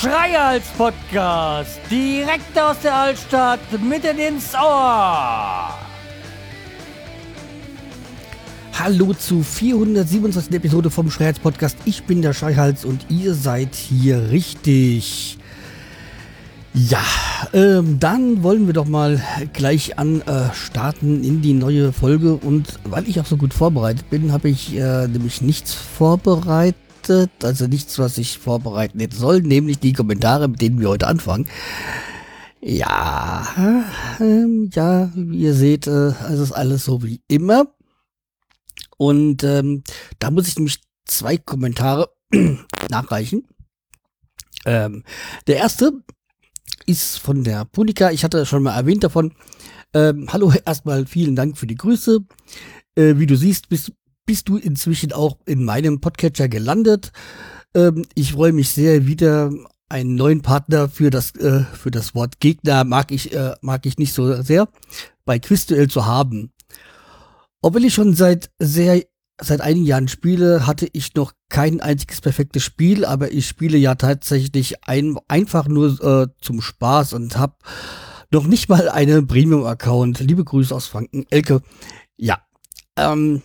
Schreihals Podcast, direkt aus der Altstadt, mitten ins Ohr. Hallo zu 427. Episode vom Schreihals Podcast. Ich bin der Schreihals und ihr seid hier richtig. Ja, ähm, dann wollen wir doch mal gleich an äh, in die neue Folge. Und weil ich auch so gut vorbereitet bin, habe ich äh, nämlich nichts vorbereitet. Also nichts, was ich vorbereiten hätte sollen, nämlich die Kommentare, mit denen wir heute anfangen. Ja, ähm, ja, wie ihr seht, äh, es ist alles so wie immer. Und ähm, da muss ich nämlich zwei Kommentare nachreichen. Ähm, der erste ist von der Punika. Ich hatte schon mal erwähnt davon. Ähm, hallo, erstmal vielen Dank für die Grüße. Äh, wie du siehst, bist, bist du inzwischen auch in meinem Podcatcher gelandet. Ähm, ich freue mich sehr, wieder einen neuen Partner für das, äh, für das Wort Gegner mag ich, äh, mag ich nicht so sehr bei Quizduell zu haben. Obwohl ich schon seit sehr seit einigen Jahren spiele, hatte ich noch kein einziges perfektes Spiel, aber ich spiele ja tatsächlich ein, einfach nur äh, zum Spaß und habe noch nicht mal einen Premium-Account. Liebe Grüße aus Franken. Elke, ja, ähm,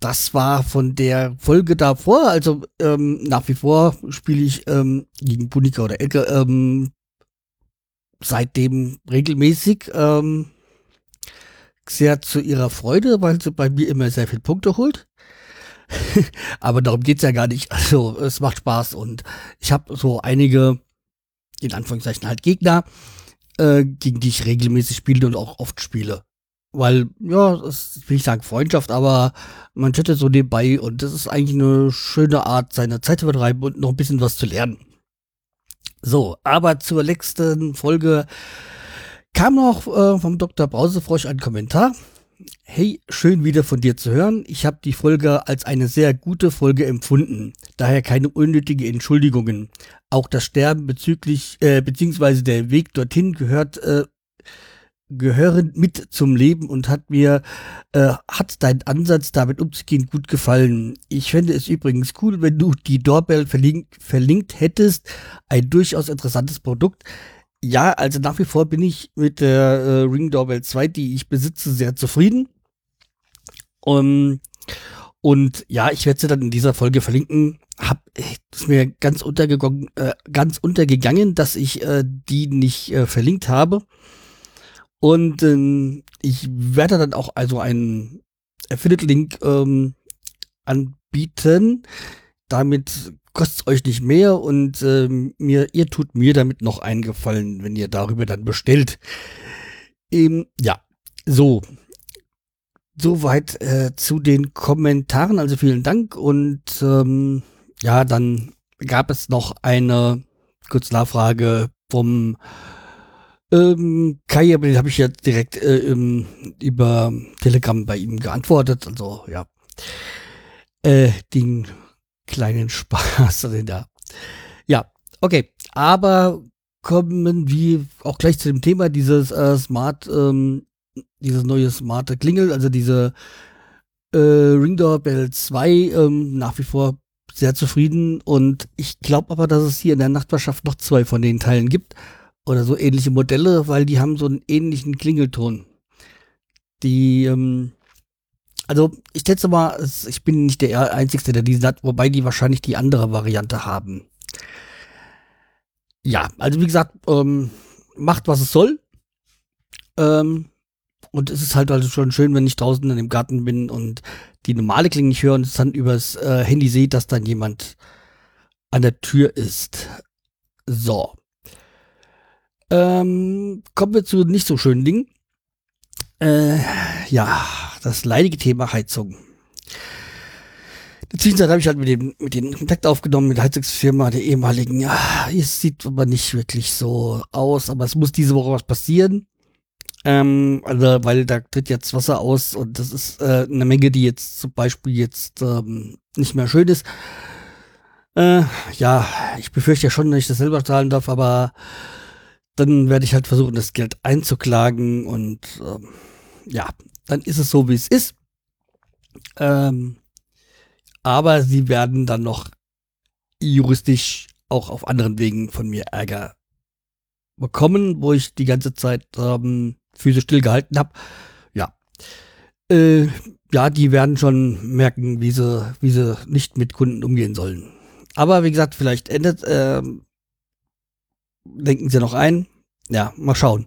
das war von der Folge davor, also ähm, nach wie vor spiele ich ähm, gegen Punika oder Elke ähm, seitdem regelmäßig. Ähm, sehr zu ihrer Freude, weil sie bei mir immer sehr viele Punkte holt. Aber darum geht's ja gar nicht. Also es macht Spaß und ich habe so einige, in Anführungszeichen halt Gegner, äh, gegen die ich regelmäßig spiele und auch oft spiele. Weil, ja, das will ich sagen Freundschaft, aber man chattet so nebenbei und das ist eigentlich eine schöne Art, seine Zeit zu vertreiben und noch ein bisschen was zu lernen. So, aber zur letzten Folge Kam noch äh, vom Dr. Brausefrosch ein Kommentar. Hey, schön wieder von dir zu hören. Ich habe die Folge als eine sehr gute Folge empfunden. Daher keine unnötigen Entschuldigungen. Auch das Sterben bezüglich, äh, beziehungsweise der Weg dorthin gehört, äh, gehören mit zum Leben und hat mir, äh, hat dein Ansatz damit umzugehen gut gefallen. Ich fände es übrigens cool, wenn du die Doorbell verlinkt, verlinkt hättest. Ein durchaus interessantes Produkt. Ja, also nach wie vor bin ich mit der äh, Ring Doorbell 2, die ich besitze, sehr zufrieden. Um, und ja, ich werde sie dann in dieser Folge verlinken. Hab ist mir ganz untergegangen, äh, ganz untergegangen, dass ich äh, die nicht äh, verlinkt habe. Und ähm, ich werde dann auch also einen Affiliate-Link ähm, anbieten. Damit kostet euch nicht mehr und äh, mir, ihr tut mir damit noch einen Gefallen, wenn ihr darüber dann bestellt. Ähm, ja, so. Soweit äh, zu den Kommentaren. Also vielen Dank. Und ähm, ja, dann gab es noch eine kurze Nachfrage vom ähm, Kai, aber den habe ich ja direkt äh, im, über Telegram bei ihm geantwortet. Also ja, äh, den kleinen Spaß da. Ja, okay. Aber kommen wir auch gleich zu dem Thema dieses äh, Smart, ähm, dieses neue smarte Klingel, also diese äh, Ring Doorbell 2 ähm, nach wie vor sehr zufrieden und ich glaube aber, dass es hier in der Nachbarschaft noch zwei von den Teilen gibt oder so ähnliche Modelle, weil die haben so einen ähnlichen Klingelton. Die ähm, also ich schätze mal, ich bin nicht der Einzige, der diese hat, wobei die wahrscheinlich die andere Variante haben. Ja, also wie gesagt, ähm, macht was es soll. Ähm, und es ist halt also schon schön, wenn ich draußen in dem Garten bin und die normale Klinge nicht höre und es dann übers äh, Handy sehe, dass dann jemand an der Tür ist. So. Ähm, kommen wir zu nicht so schönen Dingen. Äh, ja, das leidige Thema Heizung. In der Zwischenzeit habe ich halt mit dem, mit den Kontakt aufgenommen mit der Heizungsfirma der ehemaligen. Ja, es sieht aber nicht wirklich so aus, aber es muss diese Woche was passieren. Ähm, also, weil da tritt jetzt Wasser aus und das ist äh, eine Menge, die jetzt zum Beispiel jetzt ähm, nicht mehr schön ist. Äh, ja, ich befürchte ja schon, dass ich das selber zahlen darf, aber dann werde ich halt versuchen, das Geld einzuklagen und ähm, ja, dann ist es so, wie es ist. Ähm, aber sie werden dann noch juristisch auch auf anderen Wegen von mir Ärger bekommen, wo ich die ganze Zeit ähm, Füße stillgehalten habe. Ja. Äh, ja, die werden schon merken, wie sie, wie sie nicht mit Kunden umgehen sollen. Aber wie gesagt, vielleicht endet, äh, denken sie noch ein. Ja, mal schauen.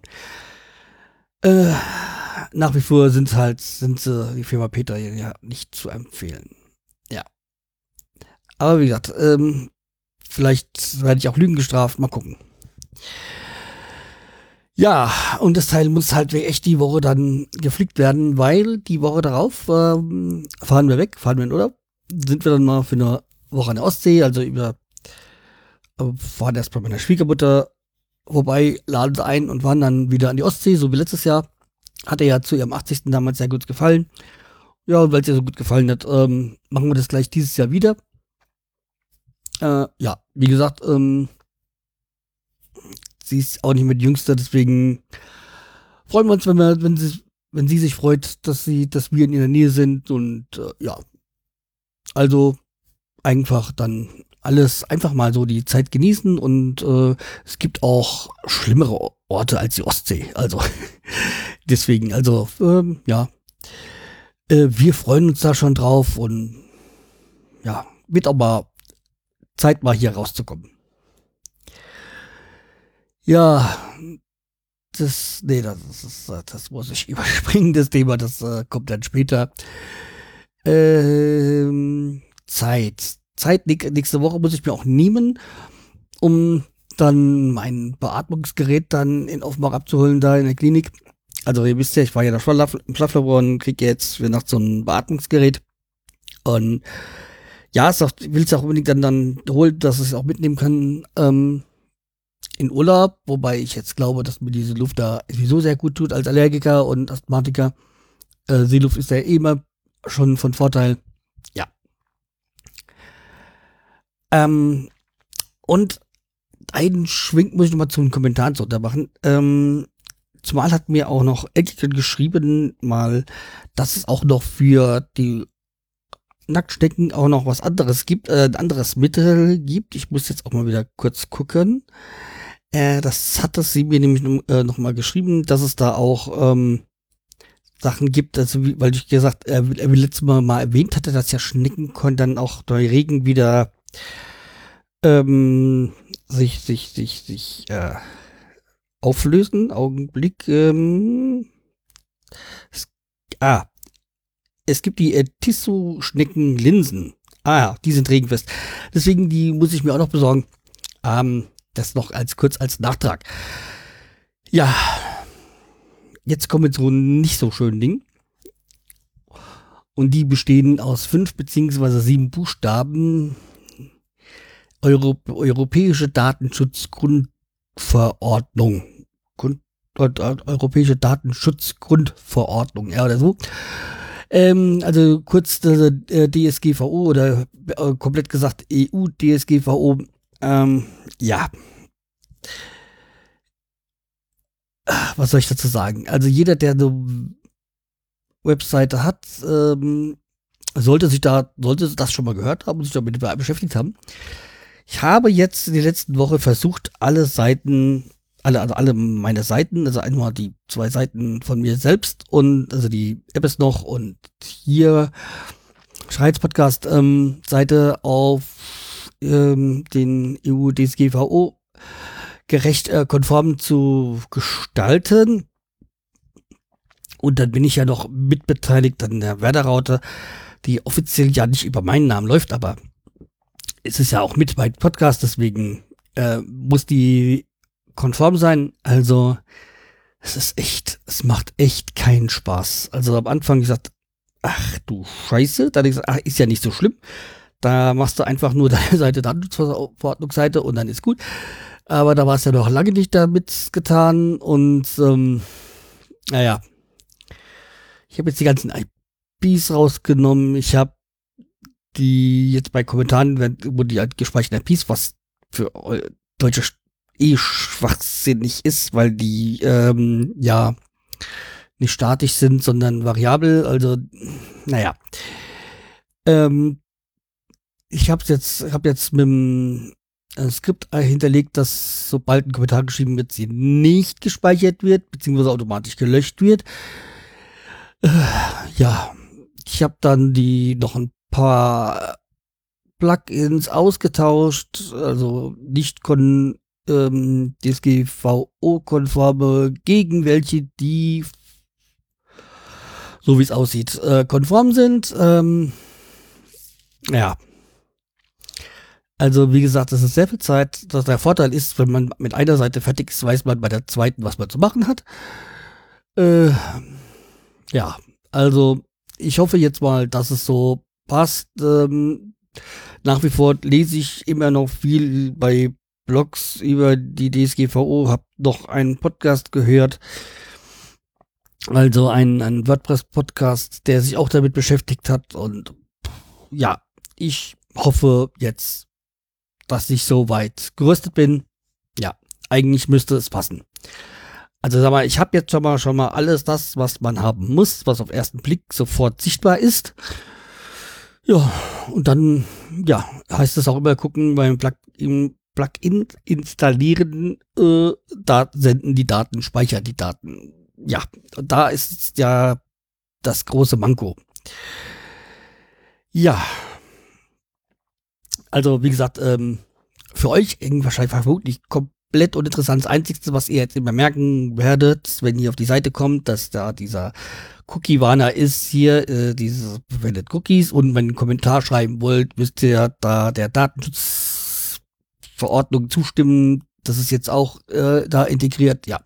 Äh, nach wie vor sind halt, sind sie, die Firma Peter ja nicht zu empfehlen. Ja. Aber wie gesagt, ähm, vielleicht werde ich auch Lügen gestraft, mal gucken. Ja, und das Teil muss halt echt die Woche dann geflickt werden, weil die Woche darauf ähm, fahren wir weg, fahren wir in Urlaub, sind wir dann mal für eine Woche an der Ostsee, also über äh, fahren bei meiner Schwiegermutter vorbei, laden sie ein und fahren dann wieder an die Ostsee, so wie letztes Jahr. Hat er ja zu ihrem 80. damals sehr gut gefallen. Ja, weil es ihr so gut gefallen hat, ähm, machen wir das gleich dieses Jahr wieder. Äh, ja, wie gesagt, ähm, sie ist auch nicht mehr die Jüngste, deswegen freuen wir uns, wenn wir, wenn sie, wenn sie sich freut, dass sie, dass wir in ihrer Nähe sind und äh, ja. Also einfach dann alles einfach mal so die Zeit genießen und äh, es gibt auch schlimmere Orte als die Ostsee. Also deswegen, also ähm, ja, äh, wir freuen uns da schon drauf und ja, wird aber Zeit mal hier rauszukommen. Ja, das, nee, das, ist, das muss ich überspringen, das Thema, das äh, kommt dann später. Ähm, Zeit. Zeit nächste Woche muss ich mir auch nehmen, um dann mein Beatmungsgerät dann in Offenbach abzuholen, da in der Klinik. Also ihr wisst ja, ich war ja da schon Schlaflabor und kriege jetzt für Nacht so ein Beatmungsgerät. Und ja, es will es auch unbedingt dann, dann holen, dass es auch mitnehmen kann ähm, in Urlaub, wobei ich jetzt glaube, dass mir diese Luft da sowieso sehr gut tut als Allergiker und Asthmatiker. Äh, Seeluft ist ja immer schon von Vorteil. Ja. Ähm, und einen Schwink muss ich nochmal zu den Kommentaren zu untermachen. Ähm, zumal hat mir auch noch Elke geschrieben, mal, dass es auch noch für die Nacktstecken auch noch was anderes gibt, äh, ein anderes Mittel gibt. Ich muss jetzt auch mal wieder kurz gucken. Äh, das hat das sie mir nämlich äh, noch mal geschrieben, dass es da auch ähm, Sachen gibt, also wie, weil ich gesagt, er, er letztes Mal mal erwähnt hatte, dass ja Schnecken können dann auch durch Regen wieder ähm, sich, sich, sich, sich äh, auflösen. Augenblick. Ähm, es, ah, es gibt die äh, Tissot-Schnecken-Linsen. Ah ja, die sind regenfest. Deswegen, die muss ich mir auch noch besorgen. Ähm, das noch als kurz als Nachtrag. Ja, jetzt kommen wir zu einem nicht so schönen Ding. Und die bestehen aus fünf beziehungsweise sieben Buchstaben. Euro Europäische Datenschutzgrundverordnung. Grund äh, Europäische Datenschutzgrundverordnung, ja, oder so. Ähm, also kurz äh, DSGVO oder äh, komplett gesagt EU-DSGVO. Ähm, ja. Was soll ich dazu sagen? Also jeder, der eine Webseite hat, ähm, sollte sich da, sollte das schon mal gehört haben und sich damit beschäftigt haben. Ich habe jetzt in der letzten Woche versucht, alle Seiten, alle, also alle meine Seiten, also einmal die zwei Seiten von mir selbst und also die App ist noch und hier Schreiz Podcast ähm, Seite auf ähm, den EU DSGVO gerecht äh, konform zu gestalten. Und dann bin ich ja noch mitbeteiligt an der Werderaute, die offiziell ja nicht über meinen Namen läuft, aber es ist ja auch mit bei Podcast, deswegen äh, muss die konform sein. Also es ist echt, es macht echt keinen Spaß. Also am Anfang gesagt, ach du Scheiße, dann gesagt, ach, ist ja nicht so schlimm. Da machst du einfach nur deine Seite Datenschutzverordnungsseite und dann ist gut. Aber da war es ja noch lange nicht damit getan und ähm, naja. Ich habe jetzt die ganzen IPs rausgenommen. Ich habe die jetzt bei Kommentaren, wo die halt gespeicherten IPs, was für deutsche eh schwachsinnig ist, weil die, ähm, ja, nicht statisch sind, sondern variabel. Also, naja. Ähm, ich habe jetzt, hab jetzt mit dem äh, Skript hinterlegt, dass sobald ein Kommentar geschrieben wird, sie nicht gespeichert wird, beziehungsweise automatisch gelöscht wird. Äh, ja, ich habe dann die noch ein paar Plugins ausgetauscht, also nicht kon ähm, DSGVO-konforme gegen welche, die so wie es aussieht, äh, konform sind. Ähm, ja, also, wie gesagt, das ist sehr viel Zeit. Das, der Vorteil ist, wenn man mit einer Seite fertig ist, weiß man bei der zweiten, was man zu machen hat. Äh, ja, also ich hoffe jetzt mal, dass es so passt. Ähm, nach wie vor lese ich immer noch viel bei Blogs über die DSGVO, habe noch einen Podcast gehört, also ein, ein WordPress-Podcast, der sich auch damit beschäftigt hat. Und ja, ich hoffe jetzt dass ich so weit gerüstet bin. Ja, eigentlich müsste es passen. Also sag mal, ich habe jetzt schon mal schon mal alles das, was man haben muss, was auf ersten Blick sofort sichtbar ist. Ja, und dann ja, heißt es auch immer gucken beim Plugin, Plugin installieren, äh, da senden die Daten, speichern die Daten. Ja, da ist ja das große Manko. Ja, also, wie gesagt, ähm, für euch wahrscheinlich vermutlich komplett uninteressant. Das Einzige, was ihr jetzt immer merken werdet, wenn ihr auf die Seite kommt, dass da dieser Cookie-Warner ist hier, äh, dieses verwendet Cookies und wenn ihr einen Kommentar schreiben wollt, müsst ihr da der Datenschutzverordnung zustimmen. Das ist jetzt auch äh, da integriert, ja.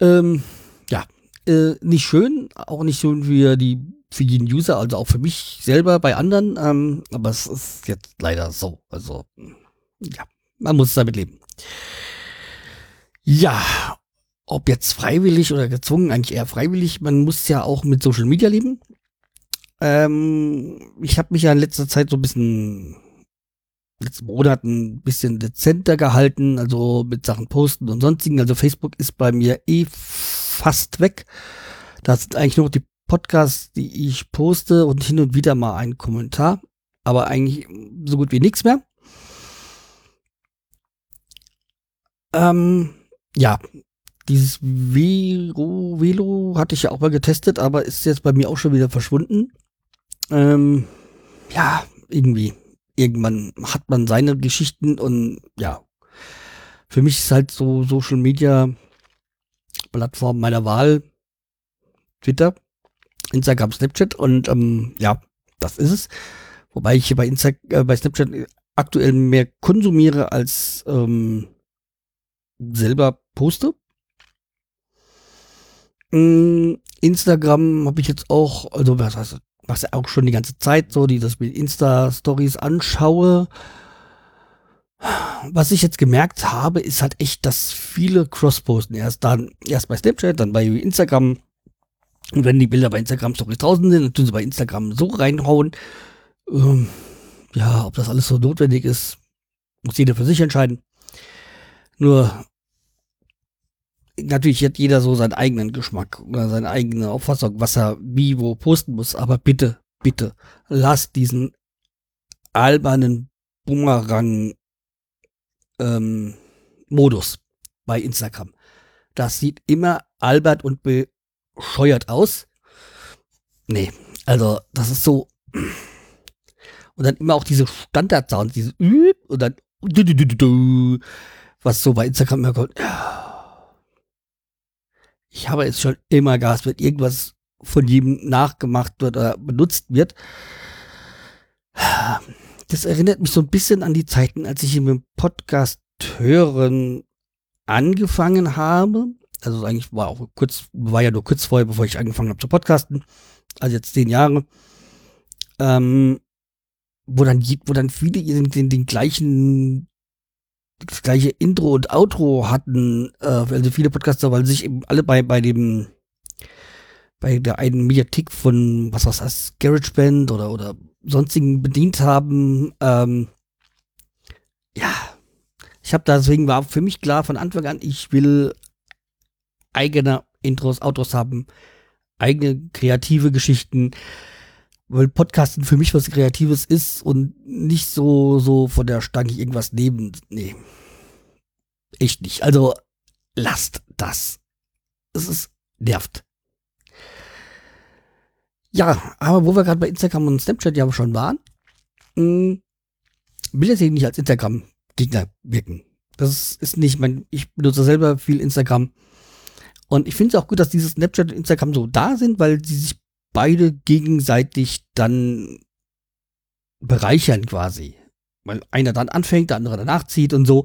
Ähm, ja, äh, nicht schön, auch nicht schön für die für jeden User, also auch für mich selber bei anderen. Ähm, aber es ist jetzt leider so. Also, ja, man muss damit leben. Ja, ob jetzt freiwillig oder gezwungen, eigentlich eher freiwillig. Man muss ja auch mit Social Media leben. Ähm, ich habe mich ja in letzter Zeit so ein bisschen, letzten Monaten ein bisschen dezenter gehalten, also mit Sachen posten und sonstigen. Also Facebook ist bei mir eh fast weg. Da sind eigentlich nur die Podcasts, die ich poste und hin und wieder mal einen Kommentar, aber eigentlich so gut wie nichts mehr. Ähm, ja, dieses Vero, Velo hatte ich ja auch mal getestet, aber ist jetzt bei mir auch schon wieder verschwunden. Ähm, ja, irgendwie. Irgendwann hat man seine Geschichten und ja. Für mich ist halt so Social Media Plattform meiner Wahl Twitter. Instagram, Snapchat und ähm, ja, das ist es. Wobei ich hier bei, Insta äh, bei Snapchat aktuell mehr konsumiere als ähm, selber poste. Mm, Instagram habe ich jetzt auch, also was heißt, mach's ja auch schon die ganze Zeit so, die das mit Insta-Stories anschaue. Was ich jetzt gemerkt habe, ist halt echt, dass viele Cross-Posten erst dann, erst bei Snapchat, dann bei Instagram, und wenn die Bilder bei Instagram Stories draußen sind, dann tun sie bei Instagram so reinhauen. Ähm, ja, ob das alles so notwendig ist, muss jeder für sich entscheiden. Nur, natürlich hat jeder so seinen eigenen Geschmack oder seine eigene Auffassung, was er wie wo posten muss. Aber bitte, bitte, lass diesen albernen Bumerang ähm, Modus bei Instagram. Das sieht immer albert und be scheuert aus. Nee, also das ist so. Und dann immer auch diese Standard-Sounds, diese und dann was so bei Instagram immer kommt. Ich habe jetzt schon immer Gas, wenn irgendwas von jedem nachgemacht wird oder benutzt wird. Das erinnert mich so ein bisschen an die Zeiten, als ich dem Podcast hören angefangen habe. Also eigentlich war auch kurz, war ja nur kurz vorher, bevor ich angefangen habe zu podcasten, also jetzt zehn Jahre, ähm, wo dann, wo dann viele den, den, den gleichen, das gleiche Intro und Outro hatten, äh, also viele Podcaster, weil sich eben alle bei, bei dem, bei der einen Mediathek von, was was das, GarageBand oder, oder sonstigen bedient haben, ähm, ja, ich habe deswegen war für mich klar von Anfang an, ich will eigener Intros, Outros haben, eigene kreative Geschichten, weil Podcasten für mich was Kreatives ist und nicht so, so von der Stange irgendwas neben, nee. Echt nicht. Also, lasst das. Es ist, nervt. Ja, aber wo wir gerade bei Instagram und Snapchat ja schon waren, mh, hm, will jetzt nicht als Instagram-Gegner wirken. Das ist nicht mein, ich benutze selber viel Instagram. Und ich finde es auch gut, dass diese Snapchat und Instagram so da sind, weil sie sich beide gegenseitig dann bereichern quasi. Weil einer dann anfängt, der andere danach zieht und so.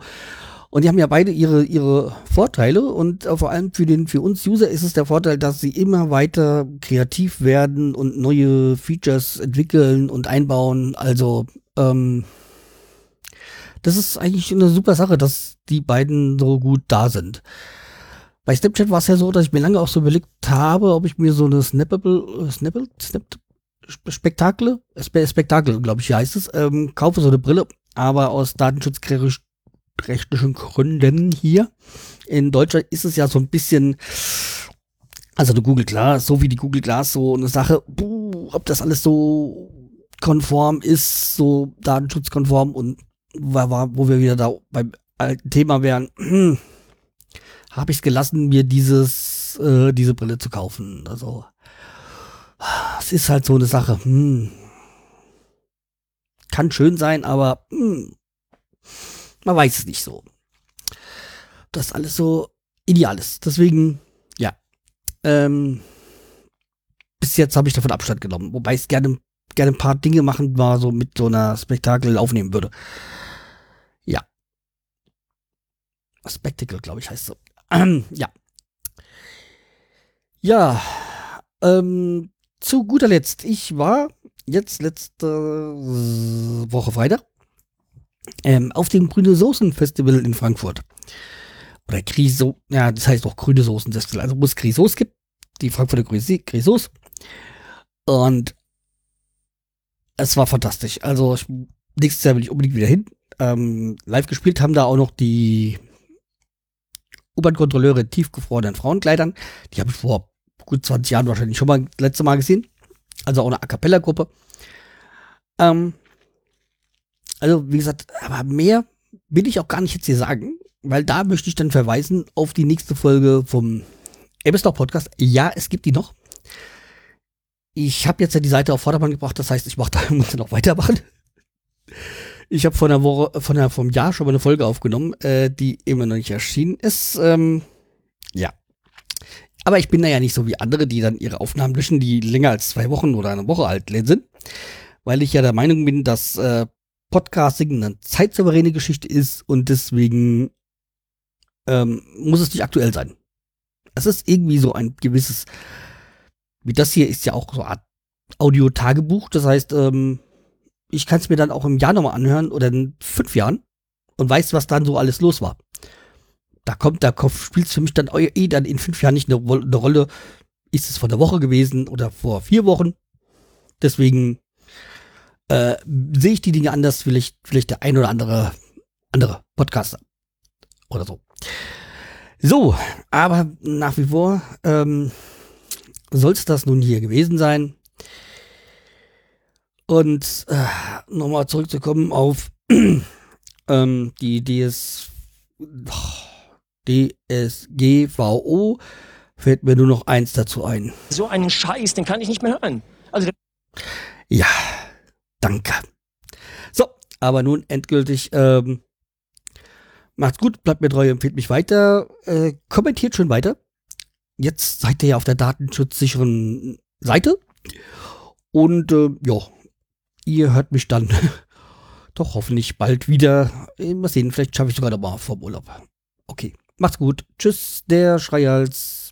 Und die haben ja beide ihre, ihre Vorteile und vor allem für den, für uns User ist es der Vorteil, dass sie immer weiter kreativ werden und neue Features entwickeln und einbauen. Also, ähm, das ist eigentlich eine super Sache, dass die beiden so gut da sind. Bei Snapchat war es ja so, dass ich mir lange auch so überlegt habe, ob ich mir so eine Snappable, Snappable, Snap, Spektakel, Spektakel, glaube ich, heißt es, ähm, kaufe so eine Brille, aber aus datenschutzrechtlichen Gründen hier. In Deutschland ist es ja so ein bisschen, also eine Google Glass, so wie die Google Glass, so eine Sache, buh, ob das alles so konform ist, so datenschutzkonform und wo wir wieder da beim alten Thema wären, habe ich es gelassen, mir dieses, äh, diese Brille zu kaufen. Also, es ist halt so eine Sache. Hm. Kann schön sein, aber hm, man weiß es nicht so. Das alles so ideal ist. Deswegen, ja. Ähm, bis jetzt habe ich davon Abstand genommen, wobei ich gerne gerne ein paar Dinge machen war so mit so einer Spektakel aufnehmen würde. Ja. Spectacle, glaube ich, heißt so. Ja. Ja. Ähm, zu guter Letzt, ich war jetzt letzte Woche Freitag ähm, auf dem Grüne Soßen Festival in Frankfurt. Oder Griso, ja, das heißt auch Grüne Soßen Festival, also wo es Grisos gibt, die Frankfurter Grisos. Und es war fantastisch. Also ich, nächstes Jahr will ich unbedingt wieder hin ähm, live gespielt haben da auch noch die U-Bahn-Kontrolleure in tiefgefrorenen Frauenkleidern. Die habe ich vor gut 20 Jahren wahrscheinlich schon mal das letzte Mal gesehen. Also auch eine A Cappella-Gruppe. Ähm, also, wie gesagt, aber mehr will ich auch gar nicht jetzt hier sagen, weil da möchte ich dann verweisen auf die nächste Folge vom Ebbesdorf Podcast. Ja, es gibt die noch. Ich habe jetzt ja die Seite auf Vordermann gebracht, das heißt, ich mache da muss noch weitermachen. Ich habe vor einer Woche, von einer, vom Jahr schon mal eine Folge aufgenommen, äh, die immer noch nicht erschienen ist. Ähm, ja. Aber ich bin da ja nicht so wie andere, die dann ihre Aufnahmen löschen, die länger als zwei Wochen oder eine Woche alt sind. Weil ich ja der Meinung bin, dass äh, Podcasting eine zeitsouveräne Geschichte ist und deswegen ähm, muss es nicht aktuell sein. Es ist irgendwie so ein gewisses, wie das hier ist ja auch so eine Art Audio-Tagebuch. Das heißt, ähm, ich kann es mir dann auch im Jahr nochmal anhören oder in fünf Jahren und weiß, was dann so alles los war. Da kommt, da spielt es für mich dann eh dann in fünf Jahren nicht eine, eine Rolle. Ist es vor der Woche gewesen oder vor vier Wochen? Deswegen äh, sehe ich die Dinge anders, vielleicht, vielleicht der ein oder andere andere Podcaster oder so. So, aber nach wie vor ähm, soll es das nun hier gewesen sein. Und äh, nochmal zurückzukommen auf ähm, die DS, DSGVO, fällt mir nur noch eins dazu ein. So einen Scheiß, den kann ich nicht mehr hören. Also ja, danke. So, aber nun endgültig. Ähm, macht's gut, bleibt mir treu, empfiehlt mich weiter, äh, kommentiert schon weiter. Jetzt seid ihr ja auf der datenschutzsicheren Seite. Und äh, ja, ihr hört mich dann doch hoffentlich bald wieder. Mal sehen, vielleicht schaffe ich sogar noch mal vom Urlaub. Okay, macht's gut. Tschüss, der Schreihals.